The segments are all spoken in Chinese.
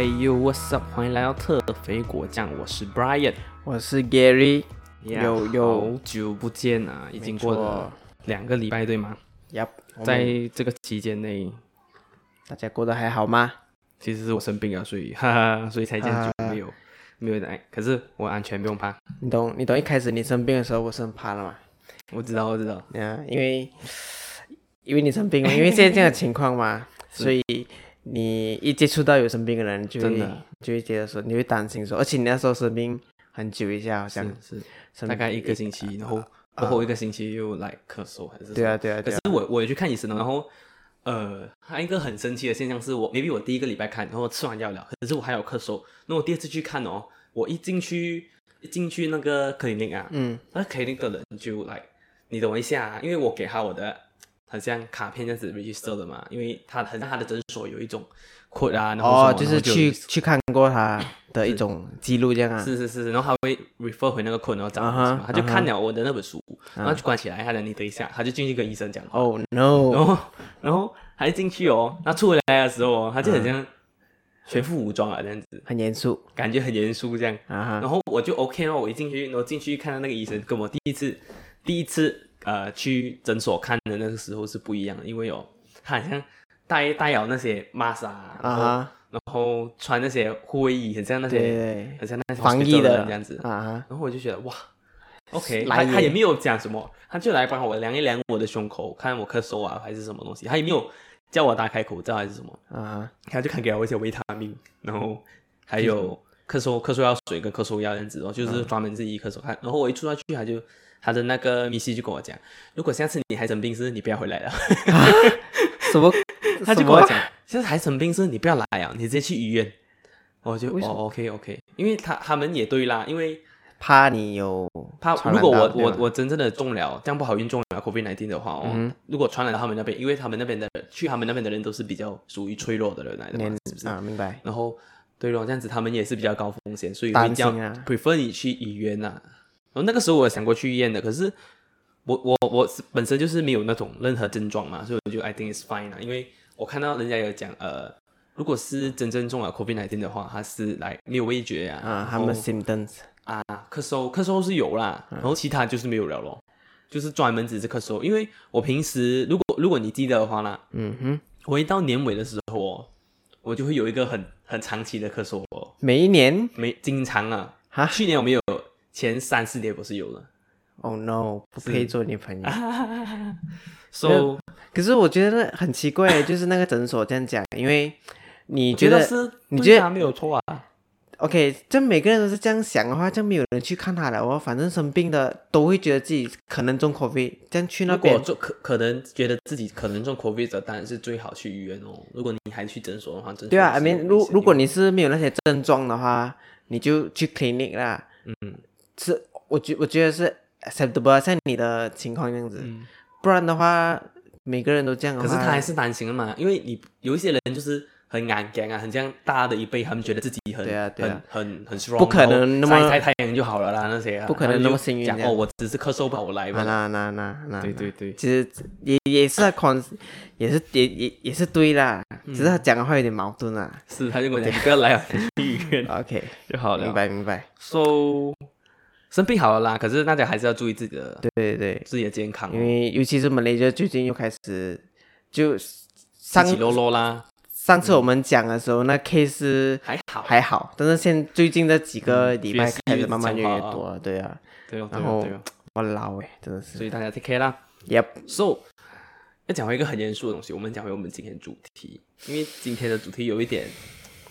Hey you, what's up？欢迎来到特肥果酱，我是 Brian。我是 Gary，有有好久不见啊，已经过了两个礼拜，对吗？Yep，在这个期间内，大家过得还好吗？其实是我生病了，所以哈哈，所以才这样久没有、没有来。可是我安全，不用怕。你懂你懂，一开始你生病的时候，我是很怕的嘛。我知道，我知道。啊，因为因为你生病嘛，因为现在这样的情况嘛，所以你一接触到有生病的人，就会真的。就会觉得说，你会担心说，而且你那时候生病很久一下，好像是是，大概一个星期，然后过后一个星期又来咳嗽还是对啊对啊可是我我也去看医生了，然后呃，还有一个很神奇的现象是我，maybe 我第一个礼拜看，然后吃完药了，可是我还有咳嗽。那我第二次去看哦，我一进去一进去那个 clinic 啊，嗯，那 clinic 的人就来，你等我一下、啊，因为我给他我的很像卡片这样子 register 的嘛，因为他很像他的诊所有一种 code 啊，然后哦，就是去去看过他的一种记录这样啊。是是是，然后他会 refer 回那个 code，然后找他就看了我的那本书，然后就关起来，他讲你等一下，他就进去跟医生讲 Oh no，然后然后还进去哦，那出回来的时候哦，他就很像全副武装啊这样子，很严肃感觉很严肃这样。然。后我就 OK 哦，我一进去，然后进去看到那个医生，跟我第一次第一次呃去诊所看的那个时候是不一样的，因为有，他好像带带有那些 mask 啊，然后、啊哈，然后穿那些护卫衣，很像那对些对很像那些防疫的人这样子。啊哈，然后我就觉得哇，OK，来他他也没有讲什么，他就来帮我量一量我的胸口，看我咳嗽啊还是什么东西，他也没有叫我打开口罩还是什么，啊哈，他就看给我一些维他命，然后还有咳嗽咳嗽药水跟咳嗽药这样子哦，就是专门是医咳嗽看。然后我一出到去，他就他的那个密西就跟我讲，如果下次你还生病是，你不要回来了。什么？他就跟我讲，下次还生病是，你不要来啊，你直接去医院。我就哦，OK OK，因为他他们也对啦，因为怕你有怕如果我我我真正的中了，这样不好运中了 COVID nineteen 的话哦，嗯如果传染到他们那边，因为他们那边的人去他们那边的人都是比较属于脆弱的人来的嘛，是不是？啊？明白。然后对咯，这样子他们也是比较高风险，所以会叫担心啊 prefer 你去医院呐、然后那个时候我有想过去医院的，可是我我我本身就是没有那种任何症状嘛，所以我就 I think it's fine 啊，因为我看到人家有讲呃。如果是真正中了 COVID 1 9的话，他是来没有味觉啊，啊，然后他们 symptoms 啊，咳嗽，咳嗽是有啦，然后其他就是没有了咯，就是专门只是咳嗽。因为我平时如果如果你记得的话啦，嗯哼，我一到年尾的时候哦，我就会有一个很很长期的咳嗽哦，每一年没经常啊。哈去年我没有，前三四年不是有了。，Oh no，不可以做女朋友。So 可是我觉得很奇怪，就是那个诊所这样讲，因为你觉得觉是你觉得对他没有错啊？OK，这每个人都是这样想的话，就没有人去看他了哦。反正生病的都会觉得自己可能中 COVID，这样去那如果边就可可能觉得自己可能中 COVID 的，当然是最好去医院哦。如果你还去诊所的话，对啊 mean，如如果你是没有那些症状的话，你就去 clinic 啦。嗯是，我觉我觉得是 acceptable，像你的情况这样子。嗯。不然的话，每个人都这样的话，可是他还是担心的嘛，因为你有一些人就是很敢讲啊，很像大的一辈，他们觉得自己很对啊对啊很很很 strong，不可能那么晒晒太阳就好了啦，那些啊不可能那么幸运哦，我只是咳嗽吧，我来啊吧。那那那那，对对对，其实也也是 con，也是也也也是对啦，嗯只是他讲的话有点矛盾啊。是他就跟我讲，你 不要来啊，去医院 OK，就好了。明白明白，So 生病好了啦，可是大家还是要注意自己的对对对，自己的健康哦，因为尤其是马来西亚最近又开始就上起起落落啦，上次我们讲的时候，那 case 还好，还好，但是现最近这几个礼拜开始慢慢越来越多了，对啊，对哦对然后哦。我老哎，真的是。所以大家 take care 啦。，Yep，So，要讲回一个很严肃的东西，我们讲回我们今天主题，因为今天的主题有一点，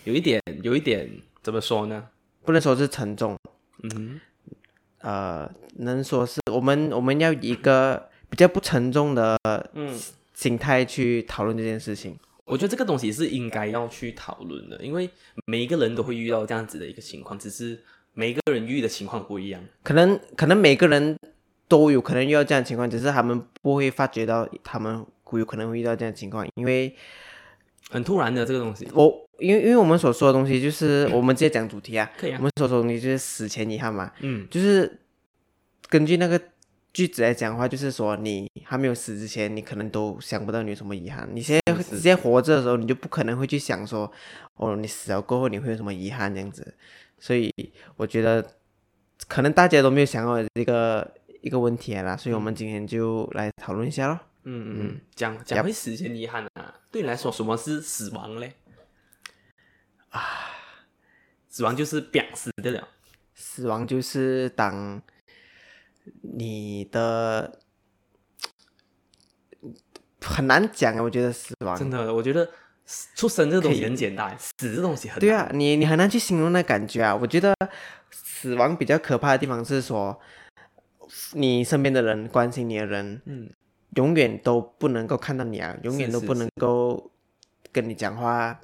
有一点，有一点怎么说呢？不能说是沉重，嗯哼，呃，能说是我们我们要以一个比较不沉重的嗯，心态去讨论这件事情。我觉得这个东西是应该要去讨论的，因为每一个人都会遇到这样子的一个情况，只是每一个人遇的情况不一样。可能可能每个人都有可能遇到这样的情况，只是他们不会发觉到他们有可能会遇到这样的情况，因为很突然的这个东西，我因为因为我们所说的东西就是我们直接讲主题啊，可以啊。我，们所说的东西就是死前遗憾嘛，嗯。就是根据那个句子来讲的话，就是说你还没有死之前，你可能都想不到你有什么遗憾。你现在是。直接活着的时候，你就不可能会去想说，哦，你死了过后你会有什么遗憾这样子。所以我觉得，可能大家都没有想到这个一个问题啦，所以我们今天就来讨论一下咯。嗯嗯嗯，讲讲会实现遗憾啊，对你来说什么是死亡嘞？啊，死亡就是表死的了。死亡就是当你的很难讲啊，我觉得死亡真的，我觉得出生这个东西很简单，死这东西很难对啊，你你很难去形容那感觉啊。我觉得死亡比较可怕的地方是说，你身边的人、关心你的人，嗯，永远都不能够看到你啊，永远都不能够跟你讲话，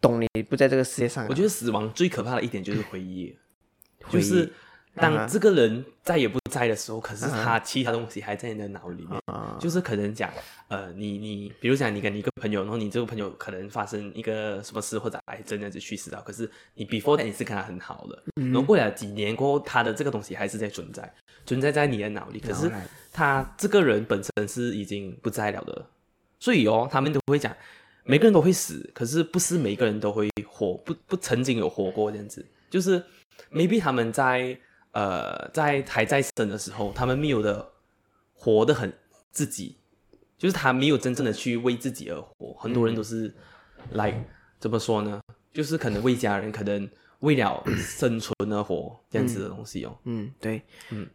懂你不在这个世界上啊、我觉得死亡最可怕的一点就是回忆，回忆。就是啊。当这个人再也不在的时候，可是啊。他其他东西还在你的脑里面。啊，就是可能讲，呃，你你，比如讲你跟你一个朋友，然后你这个朋友可能发生一个什么事或者癌症这样子去世了，可是你 before that 你是跟他很好的，然后过了几年过后，他的这个东西还是在存在，存在在你的脑里，可是他这个人本身是已经不在了的，所以哦，他们都会讲，每个人都会死，可是不是每个人都会活，不不曾经有活过这样子，就是 maybe 他们在呃在还在生的时候，他们没有的活得很自己，就是他没有真正的去为自己而活，很多人都是来、怎么说呢？就是可能为家人，可能为了生存而活这样子的东西哦。嗯，对，嗯，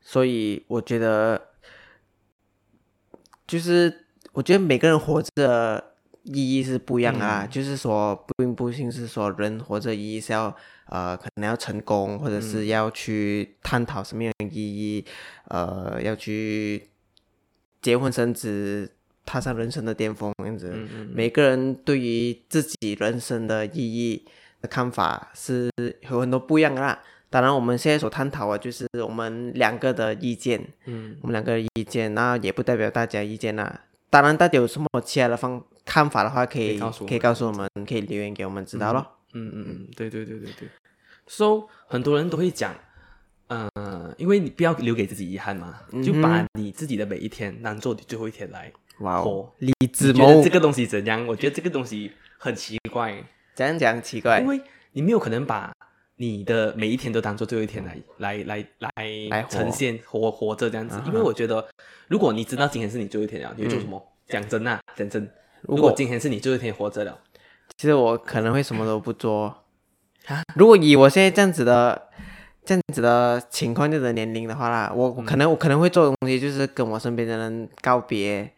所以我觉得，就是我觉得每个人活着的意义是不一样啊。嗯就是说，并不仅是说人活着意义是要呃，可能要成功，或者嗯是要去探讨什么样的意义，呃，要去结婚生子，踏上人生的巅峰，这样子。每个人对于自己人生的意义的看法是有很多不一样的啦。当然，我们现在所探讨的就是我们两个的意见，嗯我们两个的意见，那也不代表大家意见啦。当然，大家有什么其他的方看法的话，可以可以告诉我们可以告诉我们，可以留言给我们知道咯。嗯嗯嗯，对对对对对。So 很多人都会讲，呃，因为你不要留给自己遗憾嘛，就把你自己的每一天当做你最后一天来哇哦活，。李子谋你觉得这个东西怎样？我觉得这个东西很奇怪，怎样讲奇怪因，为你没有可能把你的每一天都当做最后一天来来来来来呈现活活着这样子啊。因为我觉得，如果你知道今天是你最后一天了，你会做什么？讲真啊，讲真，如如果果今天是你最后一天活着了，其实我可能会什么都不做啊。如果以我现在这样子的这样子的情况、这样的年龄的话啦，我可能、我可能会做的东西就是跟我身边的人告别，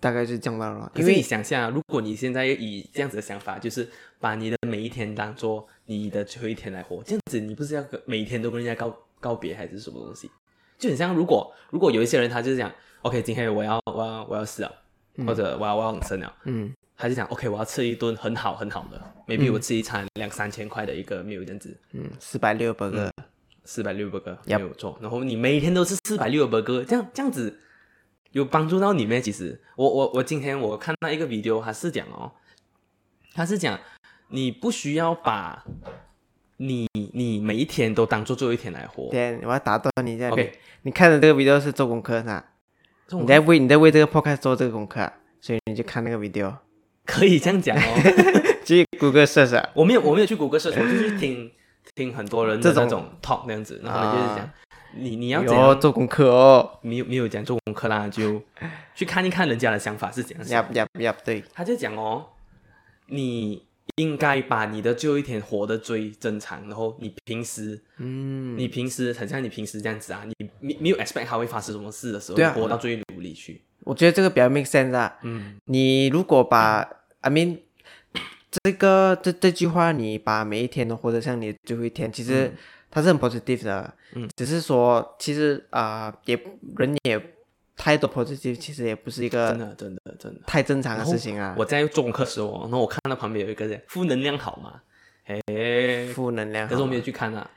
大概是这样罢了。因为你想象啊，如果你现在以这样子的想法，就是把你的每一天当做你的最后一天来活，这样子你不是要每天都跟人家告告别，还是什么东西？就很像如果如果有一些人他就是讲，OK，今天我要我要我要死了，或者我要我要往生了，嗯。他就讲 OK，我要吃一顿很好很好的，maybe 我吃一餐两三千块的一个 meal 这样子，嗯，四百六百个，四百六百个没有错。然后你每天都是四百六百个，这样这样子有帮助到你咩？其实我我我今天我看到一个 video，他是讲哦，他是讲你不需要把你你每一天都当做最后一天来活。对，我要打断你一下。OK 你看的这个 video 是做功课是吧？你在为你在为这个 podcast 做这个功课啊，所以你就看那个 video，可以这样讲哦。去谷歌 search 啊。我没有我没有去谷歌社我就去听听很多人的这种那种 talk 那样子，然后就是讲。啊你你要做功课哦，没有没有讲做功课啦，就去看一看人家的想法是怎样想。呀呀呀，对，他就讲哦，你应该把你的最后一天活得最正常，然后你平时，嗯，你平时很像你平时这样子啊，你没没有 expect 它会发生什么事的时候，对啊活到最努力去。我觉得这个比较 make sense 啊。嗯你如果把，I mean，这个这这句话，你把每一天都活得像你的最后一天，其实它是很 positive 的。嗯，只是说，其实啊、也人也太多 positive，其实也不是一个真个的真的真的。太正常的事情啊。我在做功课的时候哦，然后我看到旁边有一个人负能量好嘛，哎，负能量，可是我没有去看啊。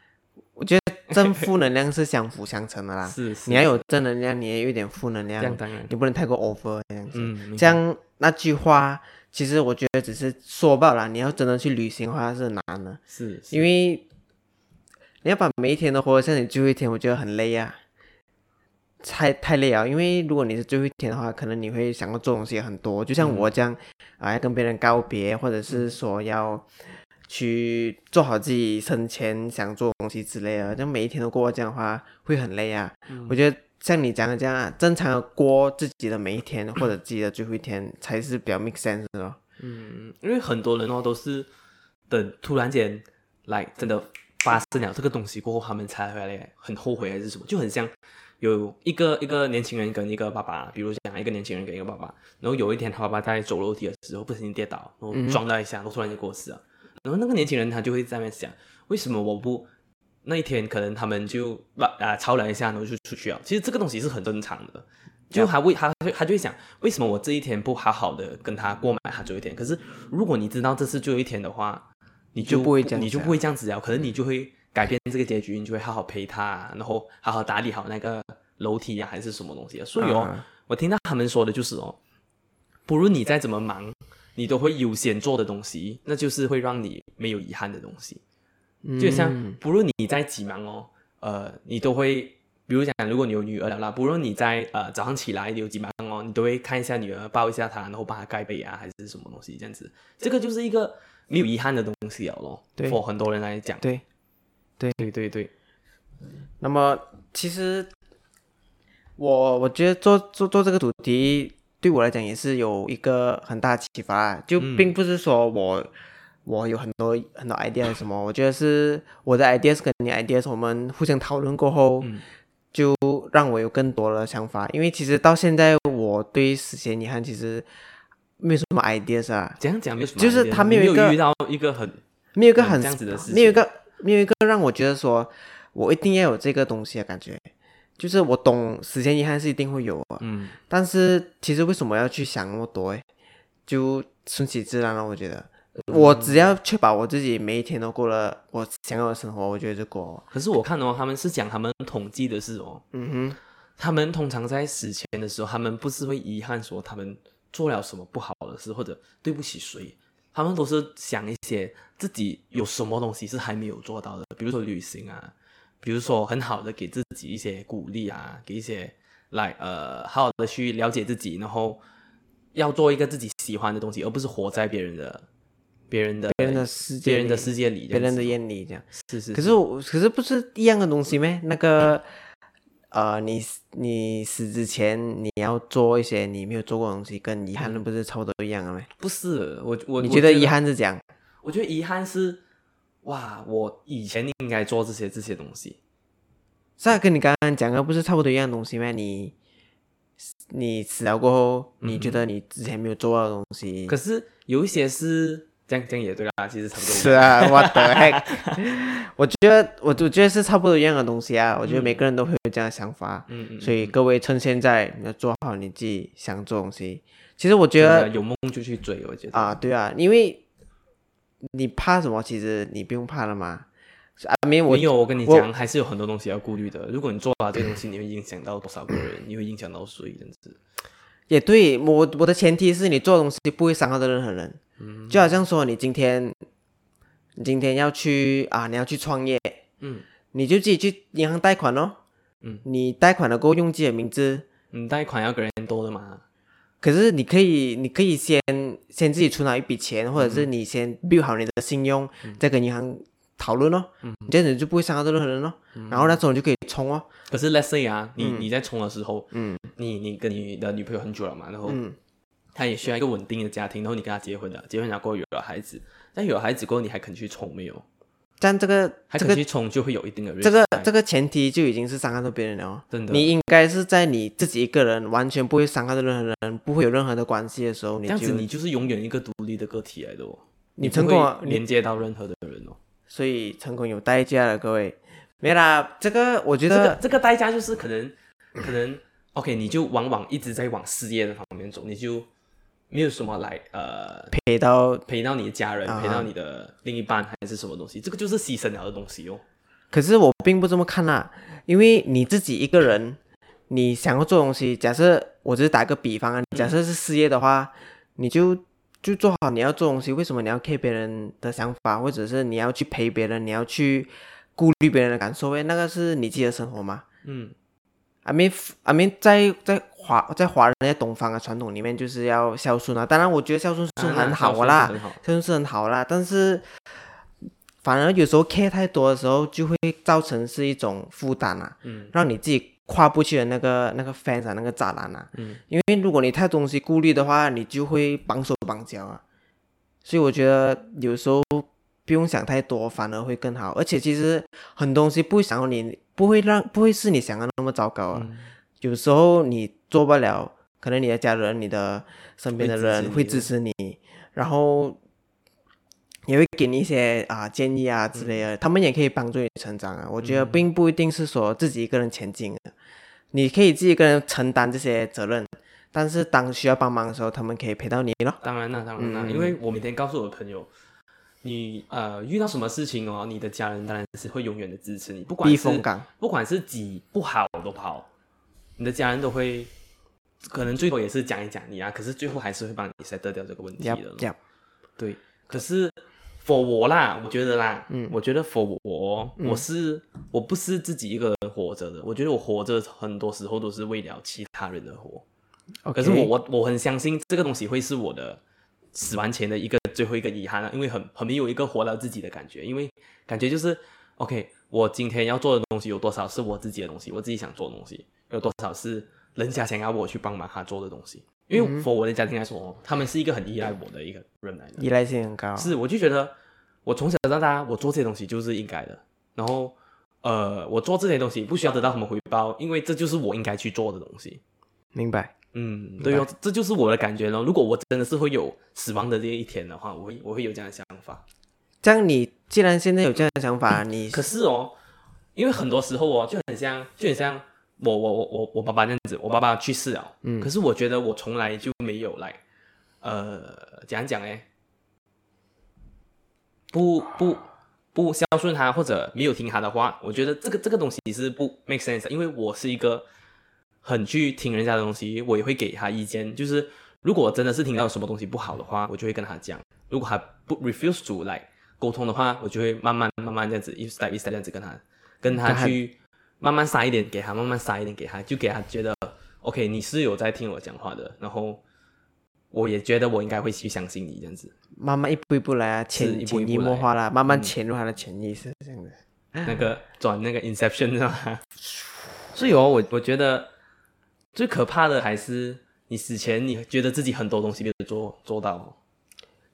我觉得正负能量是相辅相成的啦。是是，你要有正能量，你也有一点负能这样量，当然，你不能太过 over 这样子。嗯，这样那句话，其实我觉得只是说罢了。你要真的去旅行的话是难的，是，因为你要把每一天都活得像你最后一天，我觉得很累啊。太太累啊，因为如果你是最后一天的话，可能你会想要做东西很多，就像我这样啊，要跟别人告别，或者是说要去做好自己生前想做的东西之类的，就每一天都过这样的话，会很累啊。我觉得像你讲的这样啊，正常的过自己的每一天或者自己的最后一天，才是比较 make sense 的咯。嗯，因为很多人哦都是等突然间来真的发生了这个东西过后，他们才回来很后悔还是什么，就很像有一个一个年轻人跟一个爸爸，比如讲一个年轻人跟一个爸爸，然后有一天他爸爸在走楼梯的时候不小心跌倒，然后撞到一下，然后突然就过世了。然后那个年轻人他就会在那边想，为什么我不那一天可能他们就把啊吵了一下，然后就出去了。其实这个东西是很正常的，就他为他他就会想，为什么我这一天不好好的跟他过满他最后一天？可是如果你知道这是最后一天的话，你就就不会这样你就不会这样子了，可能你就会改变这个结局，你就会好好陪他，然后好好打理好那个楼梯呀、还是什么东西啊。所以哦，啊我听到他们说的就是哦，不论你再怎么忙，你都会优先做的东西，那就是会让你没有遗憾的东西。就像嗯不论你在几忙哦，呃，你都会，比如讲，如果你有女儿了啦，不论你在呃早上起来有几忙哦，你都会看一下女儿，抱一下她，然后帮她盖被啊，还是什么东西这样子，这个就是一个没有遗憾的东西了咯。对 for 很多人来讲，对。对。对对对，那么其实我我觉得做做做这个主题对我来讲也是有一个很大的启发啊，就嗯。并不是说我、我有很多很多 idea 是什么，我觉得是我的 ideas 跟你 ideas 我们互相讨论过后，嗯。就让我有更多的想法。因为其实到现在我对死前遗憾其实没有什么 ideas 啊，这样讲没有什么就是他没有一个遇到一个很嗯没有一个很这样子的事情？没有一个没有一个让我觉得说我一定要有这个东西的感觉。就是我懂时间遗憾是一定会有啊，嗯但是其实为什么要去想那么多？诶，就顺其自然了。我觉得，我只要确保我自己每一天都过了我想要的生活，我觉得就够了。可是我看哦，他们是讲他们统计的是哦，嗯哼他们通常在死前的时候，他们不是会遗憾说他们做了什么不好的事，或者对不起谁，他们都是想一些自己有什么东西是还没有做到的，比如说旅行啊，比如说很好的给自己一些鼓励啊，给一些来呃好好的去了解自己，然后要做一个自己喜欢的东西，而不是活在别人的别人的别人的世界，别人的世界里别人的眼里这样。是是，可是我，可是不是一样的东西咩？那个，呃，你你死之前你要做一些你没有做过的东西，跟遗憾的不是差不多一样的吗？不是我我我你觉得遗憾是这样？我觉得遗憾是，哇，我以前应该做这些这些东西。是啊，跟你刚刚讲的不是差不多一样的东西吗？你你死了过后，你觉得你之前没有做到的东西，可是有一些是这样这样也对啦，其实差不多。是啊，我的 heck，我觉得我我觉得是差不多一样的东西啊。我觉得每个人都会有这样的想法，嗯嗯，所以各位趁现在你要做好你自己想做的东西。其实我觉得的有梦就去追，我觉得。啊，对啊，因为你怕什么？其实你不用怕了嘛。啊，没有我没有，我跟你我讲，还是有很多东西要顾虑的。如果你做了这个东西，你会影响到多少个人？你会影响到谁？这样子。也对我我的前提是你做的东西不会伤害到任何人。嗯就好像说你今天你今天要去啊，你要去创业，嗯，你就自己去银行贷款咯。嗯，你贷款了过后用自己的名字，你贷款要给人多的嘛？可是你可以，你可以先先自己存好一笔钱，或者嗯是你先 build 好你的信用，再跟银行讨论哦。嗯这样子就不会伤害到任何人哦。然后那时候你就可以冲哦。可是 let's say 啊，你你在冲的时候，嗯你你跟你的女朋友很久了嘛，然后嗯他也需要一个稳定的家庭，然后你跟他结婚了，结婚了过后有了孩子，但有了孩子过后你还肯去冲没有？但这个还肯这个去冲就会有一定的这个这个前提就已经是伤害到别人了哦。真的，你应该是在你自己一个人完全不会伤害到任何人，不会有任何的关系的时候，你就这样子你就是永远一个独立的个体来的哦，你成功，你连接到任何的人哦。所以成功有代价的，各位。没啦，这个我觉得这个得这个代价就是可能可能 OK，你就往往一直在往事业的方面走，你就没有什么来呃陪到陪到你的家人，啊陪到你的另一半还是什么东西，这个就是牺牲了的东西哦。可是我并不这么看啦，因为你自己一个人，你想要做东西，假设我只是打个比方啊，假设是事业的话，你就就做好你要做东西，为什么你要 care 别人的想法，或者是你要去陪别人，你要去顾虑别人的感受？诶，那个是你自己的生活嘛。嗯，I mean I mean 在在华在华人在东方的传统里面就是要孝顺啊，当然我觉得孝顺是很好的啦。孝顺是很好啦，但是反而有时候 care 太多的时候，就会造成是一种负担啊，嗯让你自己跨不去的那个那个 fence 啊，那个栅栏啊。嗯，因为如果你太多东西顾虑的话，你就会绑手绑脚啊。所以我觉得有时候不用想太多，反而会更好。而且其实很多东西不会想你不会让不会是你想的那么糟糕啊。嗯有时候你做不了，可能你的家人、你的身边的人会支持你，然后也会给你一些啊建议啊之类的，他们也可以帮助你成长啊。我觉得并不一定是说自己一个人前进的，你可以自己一个人承担这些责任，但是当需要帮忙的时候，他们可以陪到你咯。当然啦，当然。啦，嗯。因为我每天告诉我的朋友，你呃遇到什么事情哦，你的家人当然是会永远的支持你，不管是避风港，不管是几不好都不好，你的家人都会，可能最多也是讲一讲你啊，可是最后还是会帮你 settle 掉这个问题要的对，可是 for 我啦，我觉得啦，嗯我觉得 for 我，我是我不是自己一个人活着的，我觉得我活着很多时候都是为了其他人而活。可是我我我很相信这个东西会是我的死亡前的一个最后一个遗憾啊，因为很很没有一个活到自己的感觉，因为感觉就是 OK，我今天要做的东西有多少是我自己的东西，我自己想做的东西，有多少是人家想要我去帮忙他做的东西。因为 for 我的家庭来说，他们是一个很依赖我的一个人来的，依赖性很高。是，我就觉得我从小到大，我做这些东西就是应该的。然后，呃，我做这些东西不需要得到什么回报，因为这就是我应该去做的东西。明白。嗯，对哦，这就是我的感觉咯。如果我真的是会有死亡的这一天的话，我会我会有这样的想法。这样你既然现在有这样的想法，你可是哦，因为很多时候哦，就很像，就很像我我我我我爸爸这样子，我爸爸去世了，嗯。可是我觉得我从来就没有来，呃，怎样讲哎，不不不孝顺他或者没有听他的话，我觉得这个这个东西是不 make sense，因为我是一个很去听人家的东西，我也会给他意见，就是如果真的是听到什么东西不好的话，我就会跟他讲，如果他不 refuse to 来沟通的话，我就会慢慢慢慢这样子一 step 一 step 这样子跟他跟他去慢慢撒一点给他，慢慢撒一点给他，就给他觉得 OK，你是有在听我讲话的，然后我也觉得我应该会去相信你这样子。慢慢一步一步来啊，潜一步一步潜移默化啦，慢慢嗯潜入他的潜意识，这样子。那个转那个 Inception 是吧？所以哦，我我觉得最可怕的还是你死前你觉得自己很多东西没有做做到哦，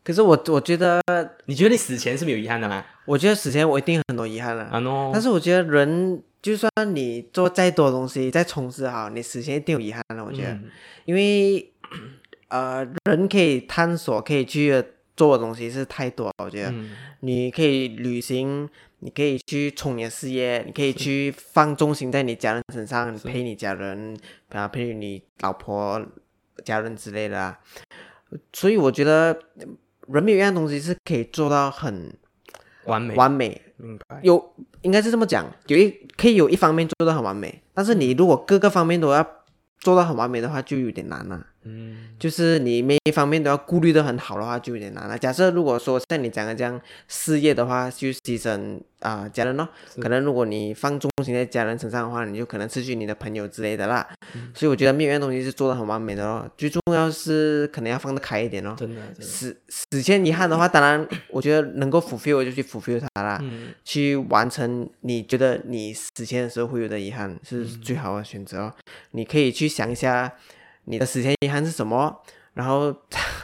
可是我我觉得，你觉得你死前是没有遗憾的吗？我觉得死前我一定很多遗憾了，啊 no，但是我觉得人就算你做再多东西，再充实好，你死前一定有遗憾的。我觉得，嗯因为呃，人可以探索、可以去做的东西是太多了。我觉得，嗯你可以旅行，你可以去冲你的事业，你可以去放重心在你家人身上，你陪你家人，啊，陪你老婆、家人之类的啊。所以我觉得人没有一样东西是可以做到很完美，完美，明白。有应该是这么讲，有一可以有一方面做到很完美，但是你如果各个方面都要做到很完美的话，就有点难了。嗯就是你每一方面都要顾虑的很好的话，就有点难了。假设如果说像你讲的这样，事业的话就牺牲啊、家人咯，可能如果你放重心在家人身上的话，你就可能失去你的朋友之类的啦。所以我觉得没有一样东西是做的很完美的咯，最重要是可能要放得开一点咯。真的，死死前遗憾的话，当然我觉得能够 fulfill 就去 fulfill 它啦。嗯去完成你觉得你死前的时候会有的遗憾是最好的选择哦。你可以去想一下你的死前遗憾是什么，然后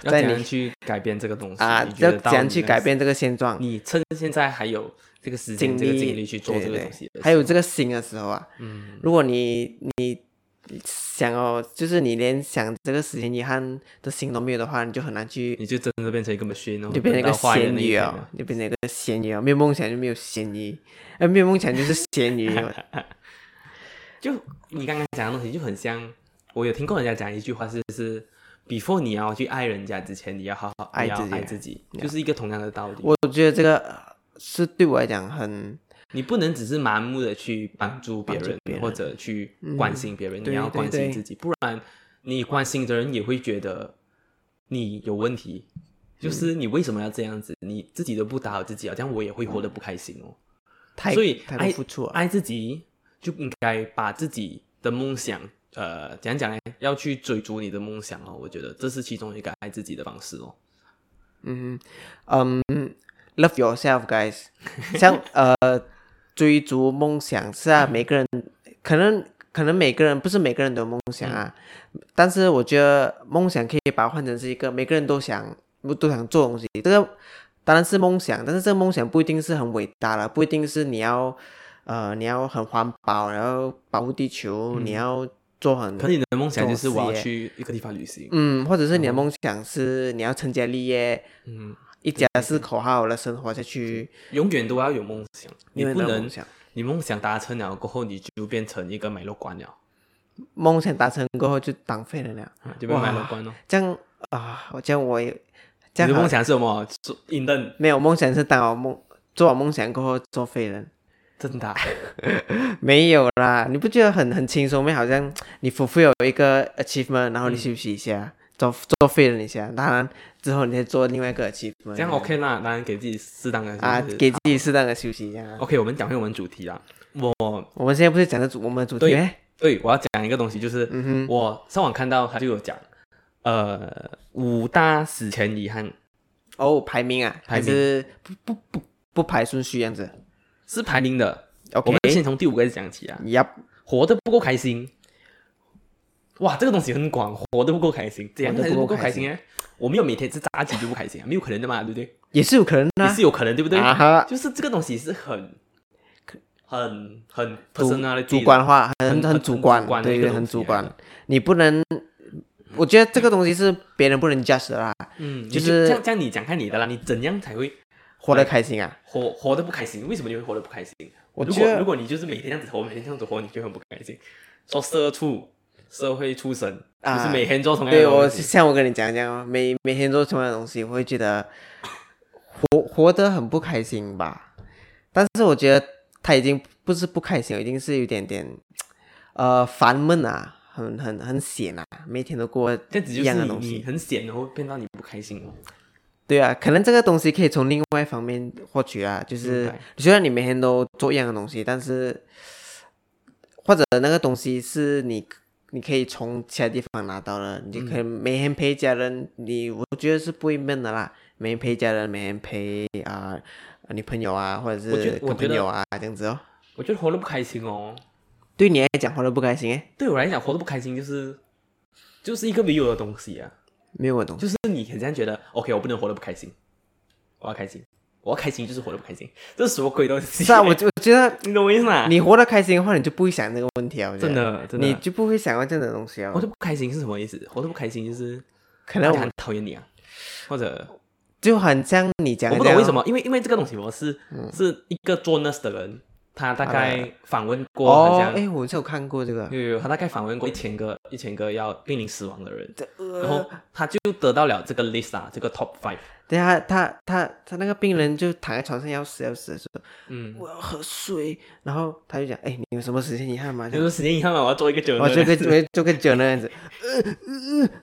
要怎样在你去改变这个东西？啊要怎样去改变这个现状，你趁现在还有这个时间、精力这个精力去做这个东西还有这个心的时候啊，嗯，如果你你想哦，就是你连想这个死前遗憾的心都没有的话，你就很难去，你就真的变成一个 machine 哦，就变成一个咸鱼哦就变成一个咸鱼哦，没有梦想就没有咸鱼，呃，没有梦想就是咸鱼。哦。就你刚刚讲的东西就很像，我有听过人家讲一句话是是，before 你要去爱人家之前，你要好好爱自己爱自己，就是一个同样的道理。我觉得这个呃是对我来讲很你不能只是盲目的去帮助别人别人或者去关心别人，对你要关心自己，不然你关心的人也会觉得你有问题。就是你为什么要这样子？你自己都不打好自己啊，这样我也会活得不开心哦。太所以爱付出啊。爱自己就应该把自己的梦想，呃，怎样讲呢？要去追逐你的梦想哦，我觉得这是其中一个爱自己的方式哦。嗯嗯，love yourself, guys 像。呃，追逐梦想是啊，每个人可能可能每个人不是每个人都有梦想啊，但是我觉得梦想可以把它换成是一个每个人都想都想做东西，这个当然是梦想，但是这个梦想不一定是很伟大了，不一定是你要呃你要很环保，然后保护地球，你要做很。可你的梦想就是我要去一个地方旅行。嗯，或者是你的梦想是你要成家立业。嗯。一家四口好好的生活下去，永远都要有梦想。你不能，你梦想达成了过后，你就变成一个买肉官了。梦想达成过后就当废了了，就变买肉官了。这样啊，我这样我也，你的梦想是什么？做印灯？没有梦想是当我梦，做完梦想过后做废人。真的？没有啦，你不觉得很很轻松吗？好像你 fulfill 一个 achievement，然后你休息一下。做做废了一下，当然之后你再做另外一个 achievement，。这样 OK 那当然给自己适当的啊，给自己适当的休息一下。OK，我们讲回我们主题啦。我我们现在不是讲的主我们的主题？对，对，我要讲一个东西，就是我上网看到他就有讲，呃，五大死前遗憾。哦，排名啊，还是不不不不排顺序样子？是排名的。OK，我们先从第五个讲起啊。Yup，活得不够开心。哇，这个东西很广，活得不够开心，怎样不够开心啊！我没有每天吃炸鸡就不开心啊，没有可能的嘛，对不对？也是有可能的，也是有可能，对不对？就是这个东西是很、很、很 personal 主观化，很很主观，对对，很主观。你不能，我觉得这个东西是别人不能驾驶啦。嗯，就是这样，这样你讲看你的啦，你怎样才会活得开心啊？活活得不开心，为什么你会活得不开心？我觉得，如果你就是每天这样子活，每天这样子活，你就很不开心。说社畜。社会出身，就是每天做同样的东西。对我像我跟你讲讲，每每天做同样的东西，我会觉得活活得很不开心吧。但是我觉得他已经不是不开心，已经是有点点呃烦闷啊，很很很闲啊，每天都过一样的东西，很闲，然后变到你不开心了。对啊，可能这个东西可以从另外一方面获取啊，就是虽然你每天都做一样的东西，但是或者那个东西是你。你可以从其他地方拿到了，你就可以每天陪家人。你我觉得是不会闷的啦，每天陪家人，每天陪啊女朋友啊，或者是跟朋友啊这样子哦。我觉得活得不开心哦。对你来讲活得不开心诶？对我来讲活得不开心就是就是一个没有的东西啊，没有我懂。就是你很这样觉得，OK，我不能活得不开心，我要开心。我要开心，就是活得不开心，这是什么鬼东西？是啊，我我觉得你懂我意思吗？你活得开心的话，你就不会想这个问题啊。真的，真的，你就不会想到这样的东西啊。活得不开心是什么意思？活得不开心就是可能我很讨厌你啊，或者就很像你讲，我不懂为什么，因为因为这个东西我是是一个做 nurse 的人。他大概访问过，哦，哎，我有看过这个。有有，他大概访问过一千个一千个要濒临死亡的人，然后他就得到了这个 list 啊，这个 top five。等下，他他他那个病人就躺在床上要死要死的时候，嗯，我要喝水，然后他就讲，哎，你有什么时间遗憾吗？有什么时间遗憾吗？我要做一个酒，我做个做做个酒那样子。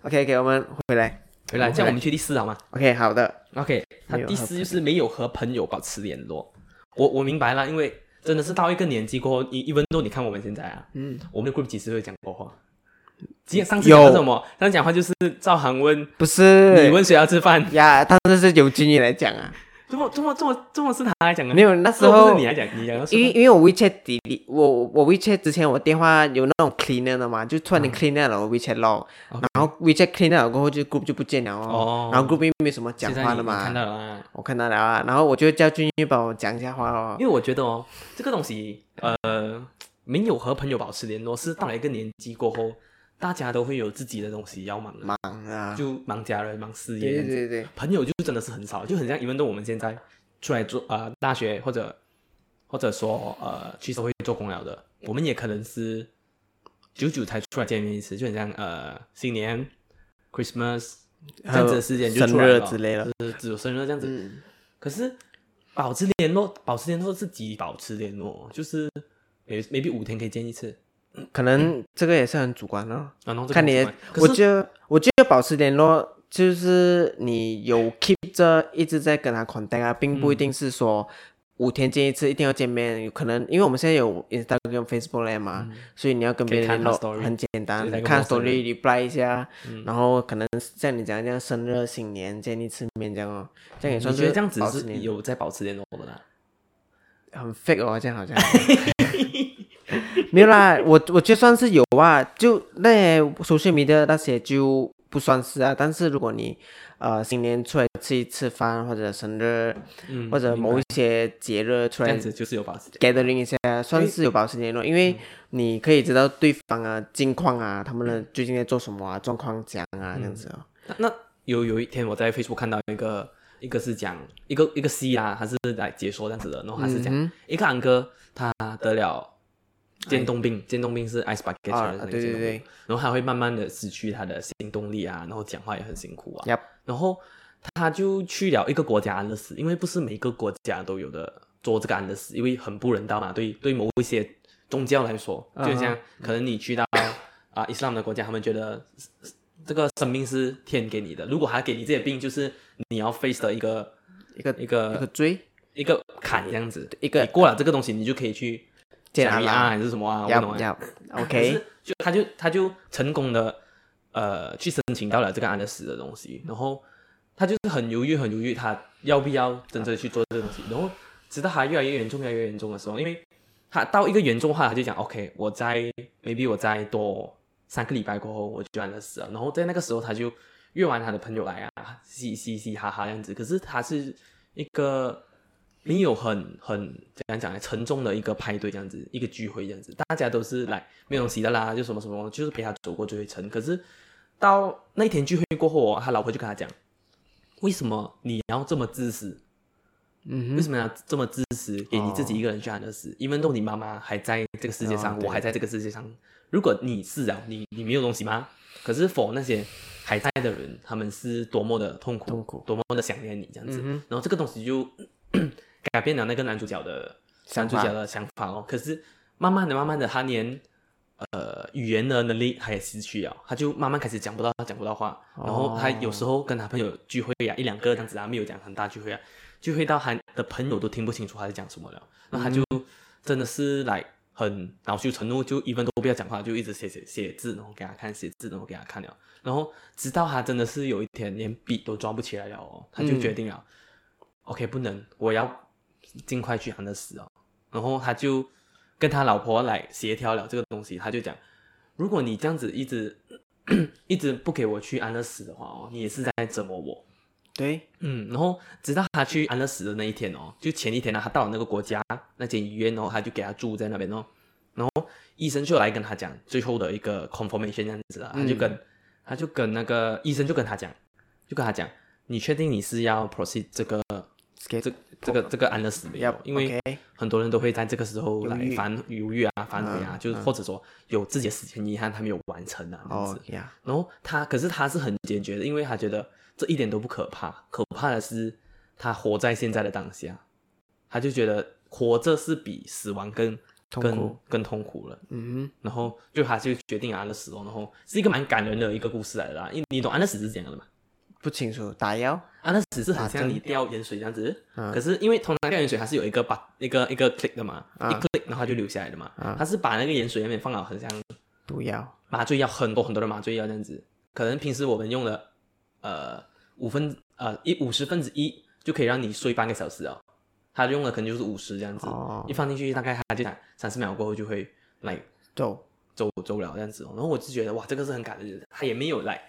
OK OK，我们回来回来，这样我们去第四好吗？OK，好的。OK，他第四就是没有和朋友保持联络。我我明白了，因为。真的是到一个年纪过后，一一分钟，你看我们现在啊，嗯，我们的 group 几时会讲过话？几上次讲什么？上次讲话就是赵航问，不是你问谁要吃饭呀？他这是有经验来讲啊。这么这么这么这么是他来讲的？没有，那时候你来讲，你讲。因为因为我 WeChat 底我我 WeChat 之前我电话有那种 cleaner 的嘛，就突然间 cleaner 了我 WeChat log，然后 WeChat cleaner 过后就 group 就不见了哦。然后 group 并没什么讲话的嘛。看到了，我看到了啊。然后我就叫俊宇帮我讲一下话哦。因为我觉得哦，这个东西呃，没有和朋友保持联络，是到了一个年纪过后。大家都会有自己的东西要忙，忙啊，就忙家人、忙事业。对对对，朋友就真的是很少，就很像，因为都我们现在出来做啊，大学或者或者说呃去社会做工了的，我们也可能是久久才出来见面一次，就很像呃新年、Christmas 这样子的时间就出来之类的，是只有生日这样子。可是保持联络，保持联络是几保持联络，就是每 maybe 五天可以见一次。可能这个也是很主观哦，看你，我觉得我觉得保持联络就是你有 keep 着一直在跟他 contact 啊，并不一定是说五天见一次，一定要见面。有可能因为我们现在有 Instagram、Facebook 了嘛，所以你要跟别人联络 story 很简单看 story reply 一下，然后可能像你讲这样生日、新年见一次面这样哦，这样也算是你觉得这样子是保持联有在保持联络的啦？很 fake 哦，这样好像。没有啦，我我觉得算是有啊，就那些 social media 那些就不算是啊。但是如果你呃新年出来吃一次饭，或者生日，嗯，或者某一些节日出来这样子就是有保持。gathering 一下，算是有保持联络，因为你可以知道对方啊近况啊，他们的最近在做什么啊，状况讲啊这样子哦。那那有有一天我在 Facebook 看到一个一个是讲一个一个 C 啊，他是来解说这样子的，然后他是讲、嗯一个安哥他得了渐冻病，渐冻病是 ice bucket 对对对然后他会慢慢的失去他的行动力啊，然后讲话也很辛苦啊。然后他就去了一个国家安乐死，因为不是每个国家都有的做这个安乐死，因为很不人道嘛。对对，某一些宗教来说，嗯就像可能你去到啊、伊斯兰的国家，他们觉得这个生命是天给你的，如果他给你这些病，就是你要 face 的一个一个一个一个个追一个坎这样子。一个你过了这个东西，你就可以去见阿讲啊还是什么啊？我不要懂啊。要可，OK 是就他就他就成功的呃去申请到了这个安乐死的东西，然后他就是很犹豫很犹豫，他要不要真正去做这个东西，然后直到他越来越严重越来越严重的时候，因为他到一个严重化，他就讲 OK，我在 maybe 我再多三个礼拜过后我就安乐死了，然后在那个时候他就约完他的朋友来啊，嘻嘻嘻哈哈这样子，可是他是一个。没有很很怎样讲呢？沉重的一个派对这样子，一个聚会这样子，大家都是来没有东西的啦，就什么什么，就是陪他走过最后一程。可是到那一天聚会过后哦，他老婆就跟他讲，为什么你要这么自私？嗯为什么要这么自私，给你自己一个人去安乐死？因为都你妈妈还在这个世界上，我还在这个世界上。如果你是啊，你你没有东西吗？可是否那些还在的人，他们是多么的痛苦，痛苦多么的想念你这样子。嗯然后这个东西就改变了那个男主角的男主角的想法哦。可是慢慢的、慢慢的，他连呃语言的能力他也失去了，他就慢慢开始讲不到他讲不到话。然后他有时候跟他朋友聚会啊，一两个这样子啊，没有讲很大聚会啊，聚会到他的朋友都听不清楚他在讲什么了。那他就真的是来很恼羞成怒，就一分都不要讲话，就一直写写写字，然后给他看，写字，然后给他看了。然后直到他真的是有一天连笔都抓不起来了哦，他就决定了、o k 不能，我要尽快去安乐死哦。然后他就跟他老婆来协调了这个东西，他就讲，如果你这样子一直 一直不给我去安乐死的话哦，你也是在折磨我。对，嗯，然后直到他去安乐死的那一天哦，就前一天呢，他到了那个国家那间医院哦，他就给他住在那边哦，然后医生就来跟他讲最后的一个 confirmation 这样子啊，他就跟、他就跟那个医生就跟他讲，就跟他讲，你确定你是要 proceed 这个这这个这个安乐死没有因为很多人都会在这个时候来反犹豫啊、反悔啊，嗯就是或者说有自己的死前遗憾，他没有完成啊，这样子。然后他，可是他是很坚决的，因为他觉得这一点都不可怕，可怕的是他活在现在的当下，他就觉得活着是比死亡更更痛苦更痛苦了。嗯然后就他就决定安乐死哦，然后是一个蛮感人的一个故事来的啦。因为你懂安乐死是怎样的吗？哼，不清楚，打药，啊，那只是很像你吊盐水这样子，嗯可是因为通常吊盐水它是有一个把一个一个 click 的嘛，啊。一 click 然后就流下来的嘛，啊。它是把那个盐水那边放了很像毒药，麻醉药很多很多的麻醉药这样子，可能平时我们用的呃五分呃一五十分之一就可以让你睡半个小时哦，他用的可能就是五十这样子，哦。一放进去大概他就讲三十秒过后就会来走，走走了这样子、哦，然后我就觉得哇这个是很感人的，他也没有来，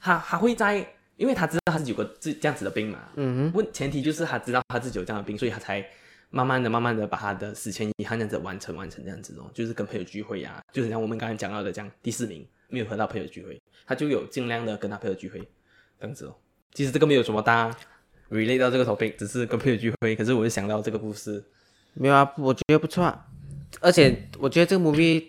他他会在，因为他知道他自己有个这这样子的病嘛，嗯问前提就是他知道他自己有这样的病，所以他才慢慢的、慢慢的把他的死前遗憾这样子完成、完成这样子哦，就是跟朋友聚会呀、就是像我们刚才讲到的这样，第四名没有和到朋友聚会，他就有尽量的跟他朋友聚会这样子哦。其实这个没有什么大 relate 到这个 topic，只是跟朋友聚会，可是我就想到这个故事，没有啊，我觉得不错啊，而且我觉得这个 movie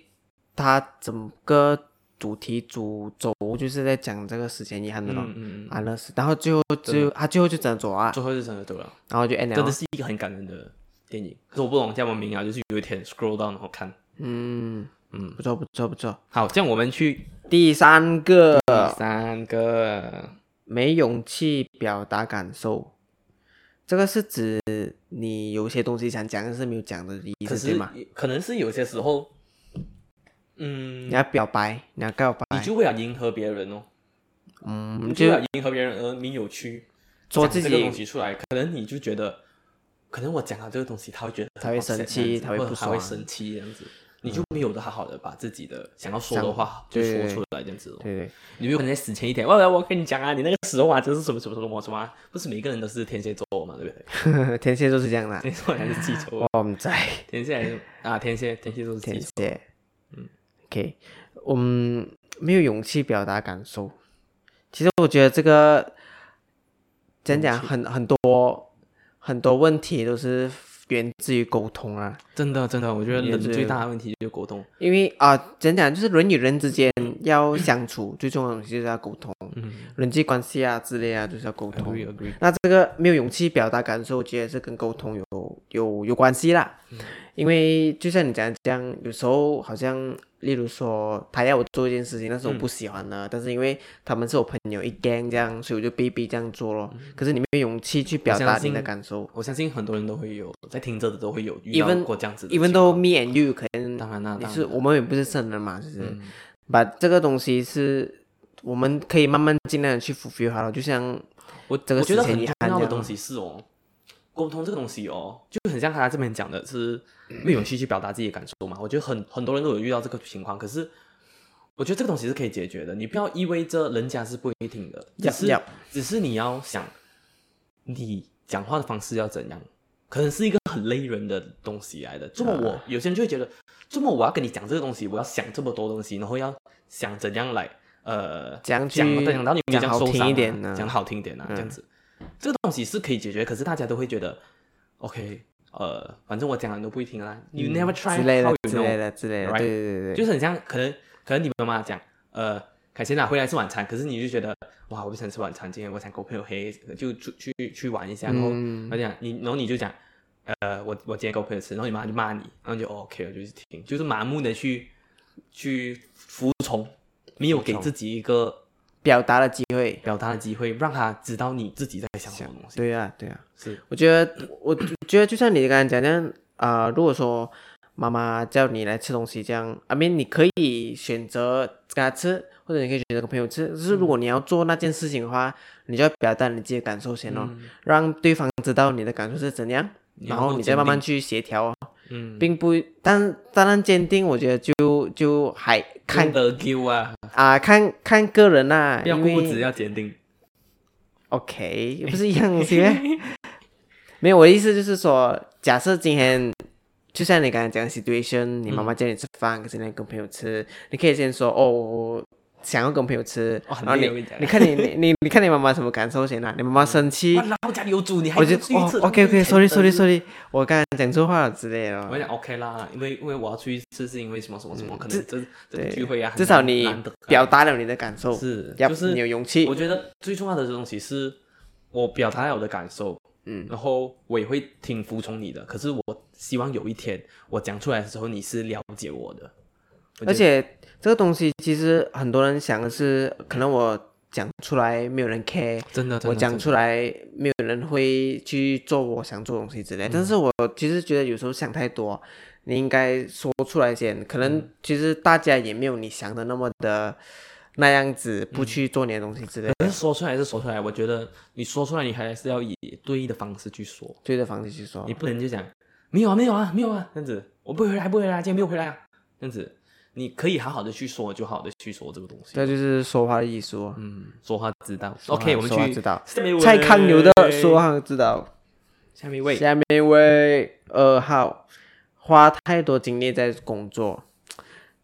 它整个主题主轴就是在讲这个时间遗憾的咯，嗯安乐死，然后最后就他最后就真的走啊，最后就真的走了，然后就 end 了，真的是一个很感人的电影，可是我不懂叫什么名啊，就是有一天 scroll down 然后看，嗯嗯，不错不错不错。好，这样我们去第三个，第三个。没勇气表达感受，这个是指你有些东西想讲，但是没有讲的意思对吗？可能是有些时候，嗯。你，要表白，你要告白。你，就为了迎合别人哦，嗯，你就要迎合别人而你有去讲这个做自己东西出来，可能你就觉得，可能我讲了这个东西，他会觉得他会生气他会他会生气这样子，你就没有的好好的把自己的想要说的话就说出来这样子哦。对对，你有可能在死前一天，我我跟你讲啊，你那个时候啊，就是什么什么什么什么啊，不是每个人都是天蝎座嘛，对不对？天蝎座是这样的，天蝎座还是记仇？我们在天蝎还是啊，天蝎天蝎座是天。蝎，嗯，OK，我们没有勇气表达感受。其实我觉得这个讲讲很很多很多问题都是源自于沟通啊。真的真的，我觉得人最大的问题就是沟通。因为啊，讲讲就是人与人之间要相处，最重要的东西就是要沟通，嗯人际关系啊之类啊，就是要沟通。，agree agree。那这个没有勇气表达感受，我觉得是跟沟通有有有关系啦。嗯。因为就像你讲这样，有时候好像，例如说他要我做一件事情，但是我不喜欢的，但是因为他们是我朋友一 gang 这样，所以我就逼逼这样做咯。可是你没有勇气去表达你的感受。我相信很多人都会有，在听着的都会有遇到过这样子的，even 情 though me and you 可能当然啦，也是我们也不是圣人嘛，就是。嗯。把这个东西是我们可以慢慢尽量的去 fulfill 好了，就像我这个我觉得很重要的。东西是哦，沟通这个东西哦，就很像他这边讲的是没有勇气去表达自己的感受嘛。我觉得很很多人都有遇到这个情况，可是我觉得这个东西是可以解决的。你不要意味着人家是不会听的，只是只是你要想你讲话的方式要怎样，可能是一个很累人的东西来的。这么我有些人就会觉得，这么我要跟你讲这个东西，我要想这么多东西，然后要想怎样来呃怎样去讲讲到你没有这样讲好听一点呢讲好听一点啊，这样子，这个东西是可以解决，可是大家都会觉得，OK，呃，反正我讲了你都不会听啦，You never try 之类的之类的之类的，right？对对对。对，就是很像，可能可能你妈妈讲，呃，凯旋啊，回来吃晚餐，可是你就觉得，哇，我不想吃晚餐，今天我想跟我朋友黑，就出去去玩一下，然后嗯。我讲你，然后你就讲，呃，我我今天跟我朋友吃，然后你妈就骂你，然后就、哦 OK 了，就是听，就是麻木的去去服从，没有给自己一个表达的机会。表达的机会，让他知道你自己在想什么东西。对啊，对啊，是，我觉得，我觉得就像你刚才讲那样，啊、如果说妈妈叫你来吃东西这样，I mean 你可以选择跟他吃，或者你可以选择跟朋友吃。就是如果你要做那件事情的话，你就要表达你自己的感受先哦，让对方知道你的感受是怎样，然后你再慢慢去协调哦，嗯，并不，但当然坚定，我觉得就就还看看得 Q 啊，啊、看看个人啦、不要固执，要坚定。OK，不是一样东西咩？没有，我的意思就是说，假设今天就像你刚才讲的 situation，你妈妈叫你吃饭，可是你跟朋友吃，你可以先说哦，我想要跟朋友吃，然后你你看你你你你看你妈妈什么感受先啊？你妈妈生气，然后家里有煮，你还我就哦不去吃，OK OK，sorry 真 sorry sorry，我刚才讲错话了之类的哦。我讲 OK 啦，因为因为我要出去吃，是因为什么什么什么，可能这这聚会啊，至少你表达了你的感受，是，要就是你有勇气我。觉得最重要的东西是我表达了我的感受，嗯，然后我也会挺服从你的。可是我希望有一天我讲出来的时候，你是了解我的，而且这个东西其实很多人想的是，可能我讲出来没有人 care，真的，真的我讲出来没有人会去做我想做东西之类。嗯但是我其实觉得有时候想太多，你应该说出来先。可能嗯其实大家也没有你想的那么的那样子，不去做你的东西之类的。可是说出来是说出来，我觉得你说出来，你还是要以对的方式去说，对的方式去说你，不能就讲没有啊，没有啊，没有啊，这样子，我不会回来，不会回来，今天没有回来啊，这样子，你可以好好的去说，就好好的去说这个东西。这就是说话的艺术哦。嗯，说话知道。OK，我们去知道蔡康永的说话知道。下面一位，下面一位二号，花太多精力在工作，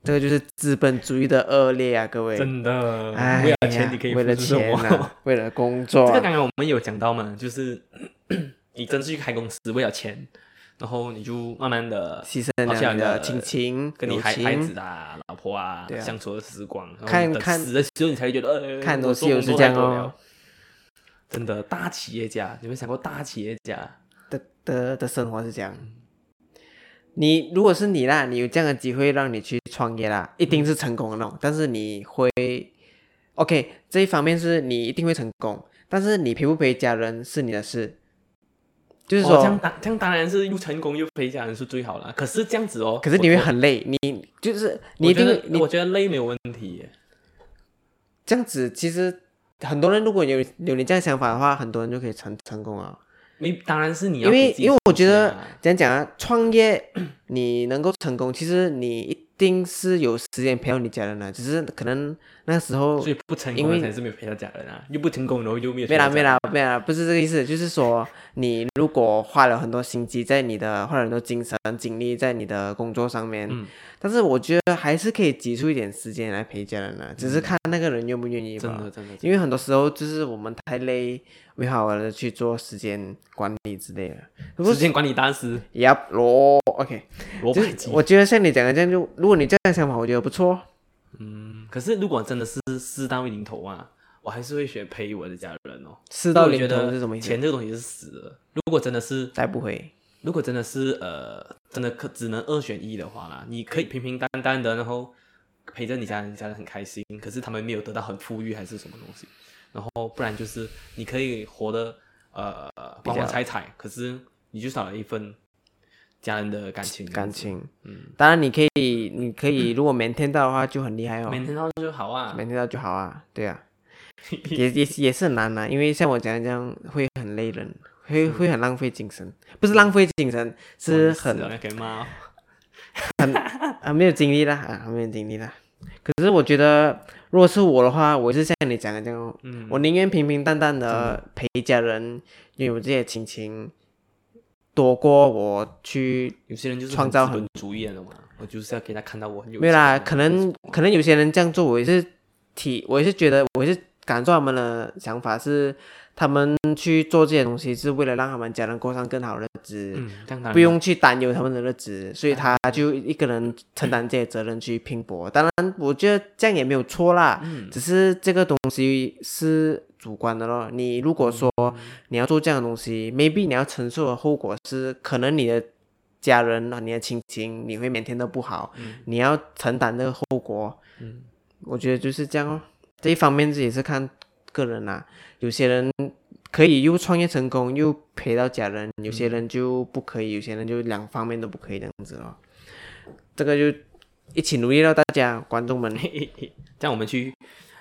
这个就是资本主义的恶劣啊，各位。真的，哎为了钱你可以为了钱？啊，为了工作这个啊，刚刚我们有讲到嘛，就是 你真是去开公司为了钱，然后你就慢慢的牺牲你的亲情、跟你孩孩子。啊、老婆啊对啊相处的时光，看看死的时候你才会觉得，呃，看东西又是这样哦。真的，大企业家，你没有想过大企业家？的的的生活是这样。你如果是你啦，你有这样的机会让你去创业啦，一定是成功的那种。但是你会，OK，这一方面是你一定会成功，但是你陪不陪家人是你的事。就是说，哦这样当这样当然是又成功又陪家人是最好了。可是这样子哦，可是你会很累，你就是你一定我觉得累没有问题耶。这样子，其实很多人如果有有你这样想法的话，很多人就可以成成功啊。没，当然是你要因为因为我觉得啊怎样讲啊，创业你能够成功，其实你一定是有时间陪到你家人的，只是可能那时候所以不成因为功的才是没有陪到家人啊，又不成功然后又没有没啦没啦没啦，不是这个意思，就是说你如果花了很多心机在你的，花了很多精神精力在你的工作上面，嗯但是我觉得还是可以挤出一点时间来陪家人了，只是看那个人愿不愿意吧。真的真的，因为很多时候就是我们太累，没好好的去做时间管理之类的。时间管理大师也要罗 OK，就是罗百吉。我觉得像你讲的这样就，如果你这样想法，我觉得不错。嗯，可是如果真的是事到临头啊，我还是会选陪我的家人哦。事到临头是什么意思？钱这个东西是死的。如果真的是再不会。如果真的是呃，真的可只能二选一的话啦，你可以平平淡淡的，然后陪着你家人，你家人很开心，可是他们没有得到很富裕还是什么东西，然后不然就是你可以活得呃光光彩彩，可是你就少了一份家人的感情，感情，嗯，当然你可以，你可以，如果每天到的话就很厉害哦，每天到就好啊。每天到就好啊，对啊，也也也是很难啊，因为像我讲的这样会很累人，会会很浪费精神，不是浪费精神，是很那个猫，啊没有精力啦啊没有精力啦。可是我觉得，如果是我的话，我是像你讲的这样哦，嗯，我宁愿平平淡淡的陪家人，拥有这些亲情，多过我去有些人就是创造很本主义了嘛，我就是要给他看到我很有没有啦，可能可能有些人这样做，我也是体，我也是觉得，我也是感受他们的想法是，他们去做这些东西是为了让他们家人过上更好的日子，嗯，这样当然不用去担忧他们的日子，所以他就一个人承担这些责任去拼搏。当然，我觉得这样也没有错啦，嗯。只是这个东西是主观的咯。你如果说嗯你要做这样的东西，maybe 你要承受的后果是，可能你的家人啊、你的亲情，你会每天都不好，你要承担这个后果。嗯我觉得就是这样哦。这一方面自己是看个人啦、有些人可以又创业成功，又陪到家人；有些人就不可以，有些人就两方面都不可以这样子咯。这个就一起努力了，大家观众们。这样我们去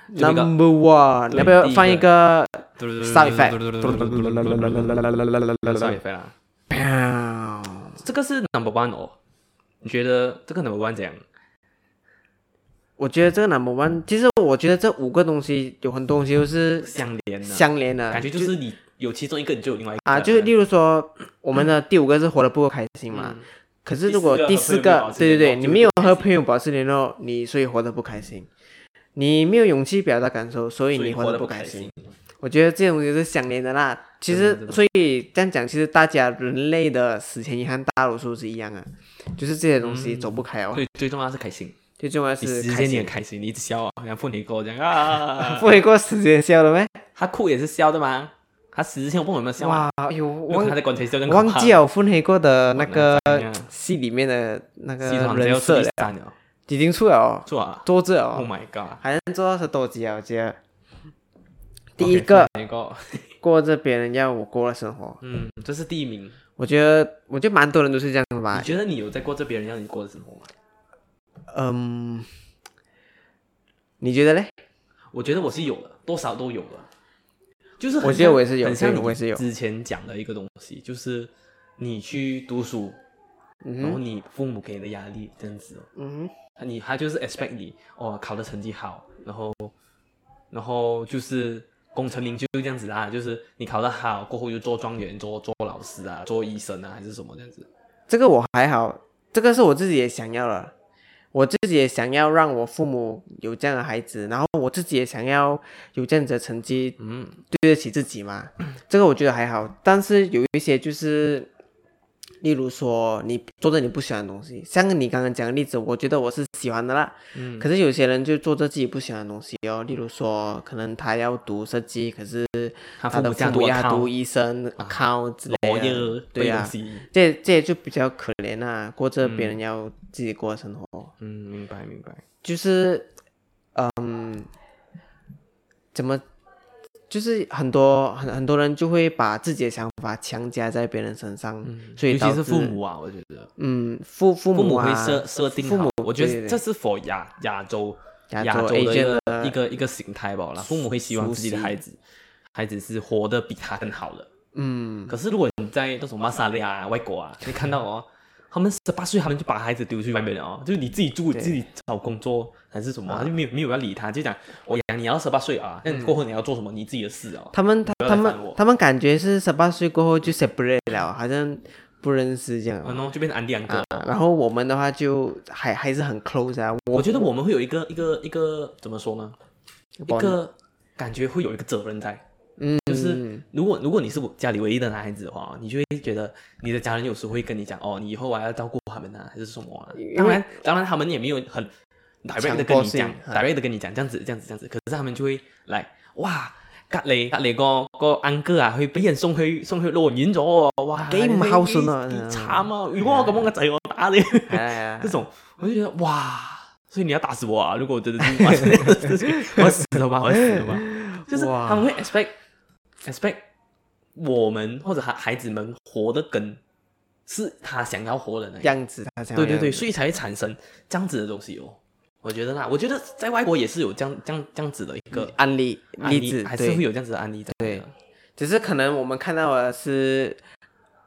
Number one，对要不要放一个 sound effect？sound effect 啦？砰这个是 number one 哦，你觉得这个 number one 怎样？我觉得这个 number one，其实我觉得这五个东西有很多东西都是相连的，相连的，感觉就是你有其中一个，你就有另外一个啊，就是例如说，我们的第五个是活得不够开心嘛。嗯可是如果第第四个对对对，你没有和朋友保持联络，你所以活得不开心。你没有勇气表达感受，所以你活得得不开心。。我觉得这种东西是相连的啦。其实，所以这样讲，其实大家人类的死前遗憾大多数是一样啊，就是这些东西嗯走不开哦。最最重要是开心，最重要你时间你是开心很。开心，你一直笑啊，像妇女跟我讲啊，不会过时间笑了没？他哭也是笑的吗？他死之前我不懂有没有笑啊，哇，哎呦，因为忘他在棺材笑更忘记了，了分黑过的那个戏里面的那个人设了，已经出了哦，做啊做这，Oh 哦，my god！还能做到十多集啊！我觉得 第一个过着别人要我过的生活，嗯，这是第一名。我觉得我觉得蛮多人都是这样的吧你。觉得你有在过着别人要你过的生活吗？嗯，你觉得嘞？我觉得我是有的，多少都有的。就是我觉得我也是有很像你对我也是有之前讲的一个东西，就是你去读书，嗯，然后你父母给的压力这样子哦，嗯哼，你他就是 expect 你哦考的成绩好，然后然后就是功成名就这样子啦，就是你考得好过后就做状元、做做老师啊、做医生啊还是什么这样子。这个我还好，这个是我自己也想要了。我自己也想要让我父母有这样的孩子，然后我自己也想要有这样子的成绩，嗯，对得起自己嘛。这个我觉得还好，但是有一些就是，例如说你做着你不喜欢的东西，像你刚刚讲的例子，我觉得我是喜欢的啦。嗯可是有些人就做着自己不喜欢的东西哦，例如说可能他要读设计，可是他他的父母要读医生、account 之类的，罗耶对啊。这这就比较可怜啊，过着别人嗯要自己过的生活。嗯，明白明白。就是，嗯，怎么，就是很多很很多人就会把自己的想法强加在别人身上，所以尤其是父母啊，我觉得嗯父父母啊父母会设设定父母，我觉得这是 for 亚亚洲亚洲的一个的一个一个形态吧啦。父母会希望自己的孩子孩子是活得比他更好的。嗯可是如果你在那种马萨利亚、外国啊，你看到哦，他们十八岁他们就把孩子丢去外面了哦，就是你自己住对自己找工作还是什么，就没有没有要理他，就讲我养你要十八岁啊，那过后你要做什么你自己的事哦。他们他他们他们感觉是十八岁过后就 separate 了，好像不认识这样然后就变成安迪安哥。啊。然后我们的话就还还是很 close 啊。我我觉得我们会有一个一个一个怎么说呢？一个感觉会有一个责任在，如果如果你是我家里唯一的男孩子的话，你就会觉得你的家人有时候会跟你讲，哦，你以后还要照顾他们啊，还是什么啊？当然，当然他们也没有很 direct 的跟你讲啊，direct 的跟你讲这样子这样子这样子，可是他们就会来哇。隔離隔離個個 uncle 啊，去俾人送去送去老人院咗喎，哇！幾唔孝順啊幾幾慘啊！如果我咁樣嘅仔，我打你。这种我就觉得哇，所以你要打死我啊！如果我真的我死了吧，我死了吧。就是他们会 expect expect 我们或者孩孩子们活的跟是他想要活的那样。样子，他想要对对对，所以才会产生这样子的东西哦。我觉得啦，我觉得在外国也是有这样这样这样子的一个案例案例，例子，还是会，有这样子的案例在的。对只是可能我们看到的是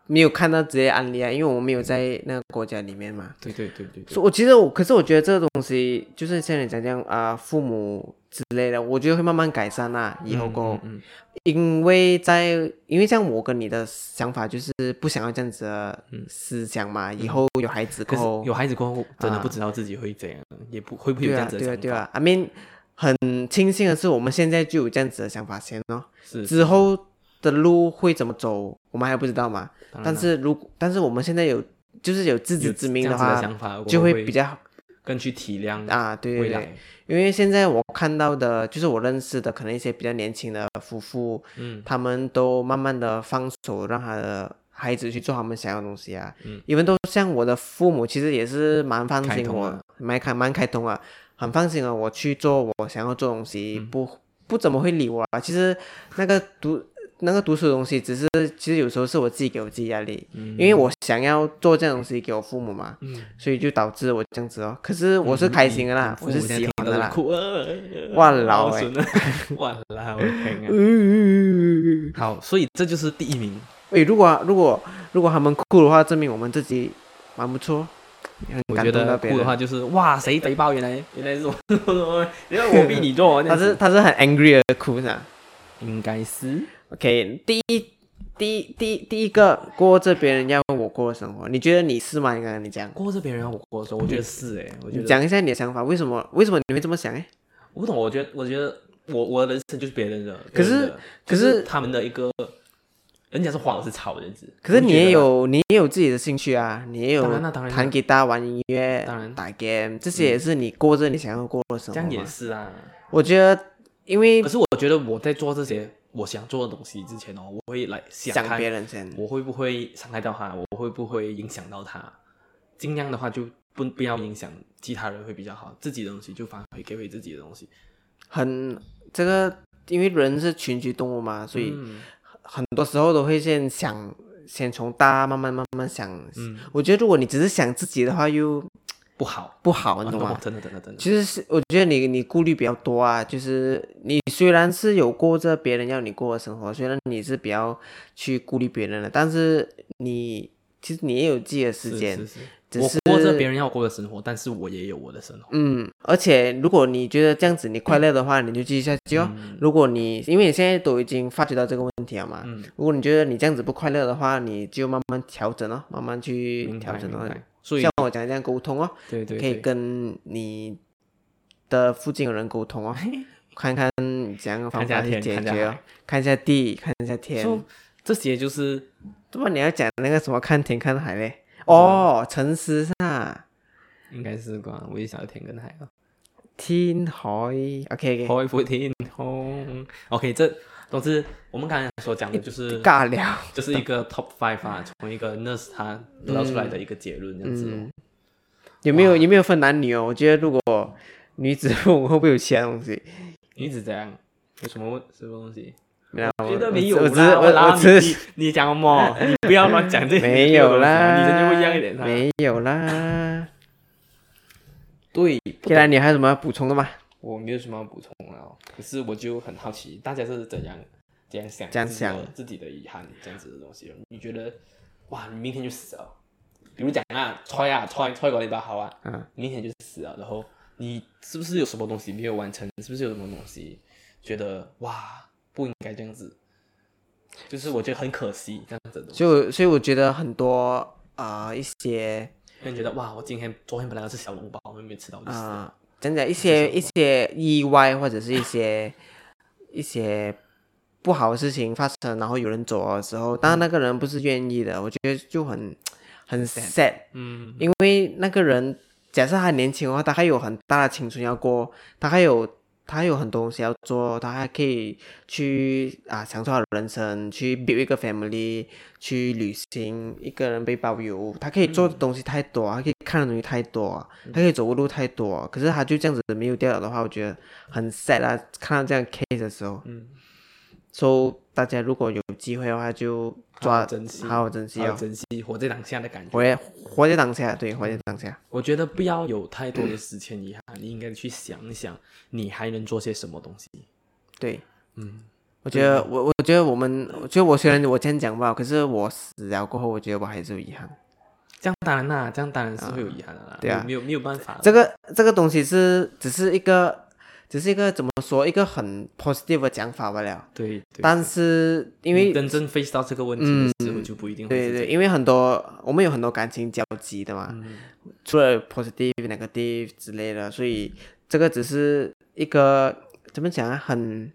没有看到这些案例啊，因为我们没有在那个国家里面嘛。对对对对对所以我其实我，可是我觉得这个东西就是像你讲这样啊、父母之类的，我觉得会慢慢改善啦。以后过后，嗯嗯因为在因为像我跟你的想法就是不想要这样子的思想嘛，以后有孩子过后有孩子过后，真的啊不知道自己会怎样，也不会不会有这样子的想法。对啊对啊，I mean 很庆幸的是我们现在就有这样子的想法先哦，是之后的路会怎么走我们还不知道嘛。但是如果但是我们现在有就是有自知之明的话，想法，就会比较更去体谅啊，对对对。因为现在我看到的，就是我认识的，可能一些比较年轻的夫妇，嗯，他们都慢慢的放手，让他的孩子去做他们想要的东西啊。嗯，因为都像我的父母，其实也是蛮放心我开通啊，蛮开蛮开通啊，很放心啊，我去做我想要做东西，嗯不不怎么会理我啊。其实那个读那个读书的东西，只是其实有时候是我自己给我自己压力，因为我想要做这样东西给我父母嘛，嗯，所以就导致我这样子哦。可是我是开心的啦，我是喜欢的啦。哭啊！哇老欸欸，哇老我的天啊！嗯，好，所以这就是第一名。诶，如果如果如果他们哭的话，证明我们自己蛮不错，我觉得。哭的话就是哇，谁肥包？原来原来是我，原来我逼你做，这他是他是很 angry 的哭是吧应该是？OK，第一第一第一第一个过着别人要我过的生活，你觉得你是吗？你刚刚你讲，过着别人要我过的生活，我觉得是哎，我觉得讲一下你的想法，为什么为什么你会这么想？诶，我不懂，我觉得我觉得我我的人生就是别人的，可是别人的可就是他们的一个，人家是花我是草的日子，可是你也有你也有自己的兴趣啊，你也有当然啦当然啦弹吉他、玩音乐、当然打 game，这些也是你过着你想要过的生活这样也。是啊。我觉得，因为可是我觉得我在做这些我想做的东西之前哦，我会来想想看别人先，我会不会伤害到他，我会不会影响到他，尽量的话就不不要影响其他人会比较好，自己的东西就发挥给回自己的东西。很这个，因为人是群居动物嘛，所以嗯很多时候都会先想，先从大慢慢慢慢想。嗯我觉得如果你只是想自己的话，又不好，不好，你懂吗？哦真的真的真的，其实是我觉得你你顾虑比较多啊，就是你虽然是有过着别人要你过的生活，虽然你是比较去顾虑别人的，但是你其实你也有自己的时间，是是，只是我过着别人要过的生活，但是我也有我的生活。嗯，而且如果你觉得这样子你快乐的话，你就继续下去哦。如果你因为你现在都已经发觉到这个问题了嘛，嗯如果你觉得你这样子不快乐的话，你就慢慢调整哦，慢慢去调整哦。像我讲这样沟通哦，可以对可以，跟你的附近的人沟通哦，看看怎样的方法去解决哦看一下地，看一下天。说这些就是怎么你要讲那个什么看天看海嘞？哦，沉思是啊，应该是啩，我也想要天跟海啊。天海 OK，海阔天空。OK，这总之我们刚才所讲的就是尬聊。就是一个 top five 啊，从一个 nurse 他得到出来的一个结论这样子有没有有没有分男女哦？我觉得如果女子父母会不会有其他东西？你一直这样，有什么问什么东西？没有，觉得我没有我只是啦，我啦我只是你你讲什么？你不要乱讲这些没有啦，你一样一点。没有啦。对，既然你还有什么要补充的吗？我没有什么要补充了，可是我就很好奇，大家是怎样怎样想这样想自己的遗憾这样子的东西。你觉得哇，你明天就死了？比如讲啊，踹啊踹踹过你把好啊，嗯，明天就死了，然后你是不是有什么东西没有完成？是不是有什么东西觉得哇不应该这样子？就是我觉得很可惜这样子的。就所以我觉得很多啊、呃一些让人觉得哇，我今天昨天本来要吃小笼包，我没吃到，我就死了。啊，真的，一些一些意外或者是一些 一些不好的事情发生，然后有人走的时候，当然那个人不是愿意的，我觉得就很很 sad，嗯，因为那个人假设他年轻的话，他还有很大的青春要过，他还有他有很多东西要做，他还可以去啊享受他的人生，去 build 一个 family，去旅行，一个人背包游，他可以做的东西太多，他可以看的东西太多，他可以走的路太多，可是他就这样子没有掉了的话，我觉得很 sad 啊！看到这样 case 的时候，所、以大家如果有机会的话，就抓好好珍惜好好珍惜哦，好好珍惜活在当下的感觉。活在活在当下，对，活在当下。我觉得不要有太多的时间遗憾，你应该去想一想，你还能做些什么东西。对，嗯，我觉得我我觉得我们，我觉得我虽然我这样讲吧，可是我死了过后，我觉得我还是有遗憾。这样当然啦，这样当然是会有遗憾的啦。对啊没有没有办法。这个这个东西是只是一个，只是一个怎么说，一个很 positive 的讲法罢了。对，对但是因为你真正 face 到这个问题的时候，就不一定会对对，因为很多我们有很多感情交集的嘛，嗯除了 positive、negative 之类的，所以这个只是一个怎么讲啊，很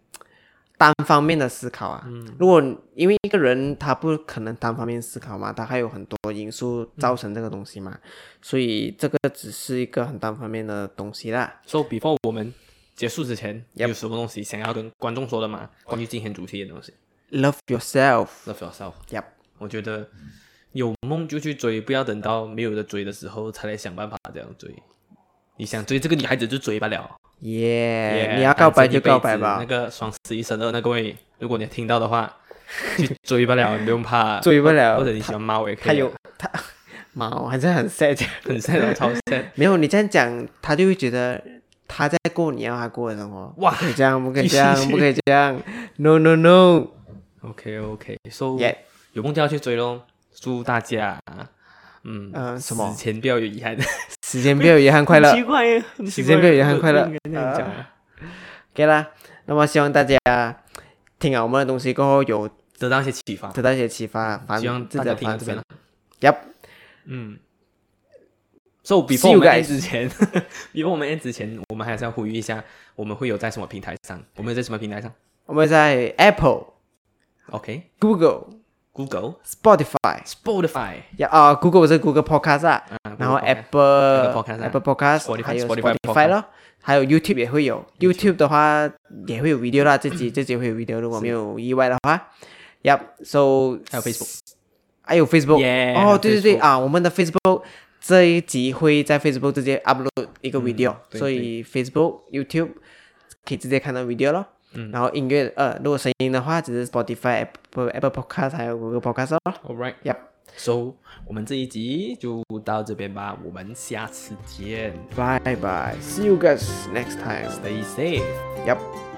单方面的思考啊。嗯如果因为一个人他不可能单方面思考嘛，他还有很多因素造成这个东西嘛，所以这个只是一个很单方面的东西啦。So before 我们结束之前 Yep 有什么东西想要跟观众说的吗？关于今天主题的东西 Love yourself，，Love yourself。Yep 我觉得有梦就去追，不要等到没有的追的时候才来想办法这样追。你想追这个女孩子就追不了。耶、Yeah，你要告白就告白吧那，个双十一、十二那各位，如果你听到的话，去追不了，你不用怕。追不了或者你喜欢猫也可以。他有他 猫还是很 sad 很 sad，超 sad。没有，你这样讲，他就会觉得他在过你要他过的生活。哇不可以这样，不可以这样，不可以这样。No no no。OK OK，So、Yeah 有梦就要去追咯。祝大家，嗯，嗯什么死前不要有遗憾。时间不要有遗憾，快乐。奇怪耶，很奇怪时间不要有遗憾快乐。OK 啦，那么希望大家听了我们的东西过后有得到一些启发，得到一些启发，反希望自己的大家听这边了。。Yep，嗯。So before 我们 end guys 之前，before 我们 end 之前，我们还是要呼吁一下，我们会有在什么平台上？我们在什么平台上我们在 Apple、？OK，Google、Google、Spotify，Spotify，呀啊，Google 是 Google Podcast 啊，啊然后 Google Podcast 还有 Spotify 咯，还有 YouTube 也会有，YouTube 的话也会有 video 啦，这集这集会有 video，如果没有意外的话，Yep，so 还有 Facebook，还有有哦，对对对啊，我们的 Facebook 这一集会在 Facebook 直接 upload 一个 video，、嗯所以 Facebook、YouTube 可以直接看到 video 咯。嗯然后音乐呃，如果声音的话，只是 Spotify、Apple Apple Podcast 还有 Google Podcast 咯。All right。Yep，So 我们这一集就到这边吧，我们下次见 bye bye，see you guys next time。，Stay safe。Yep。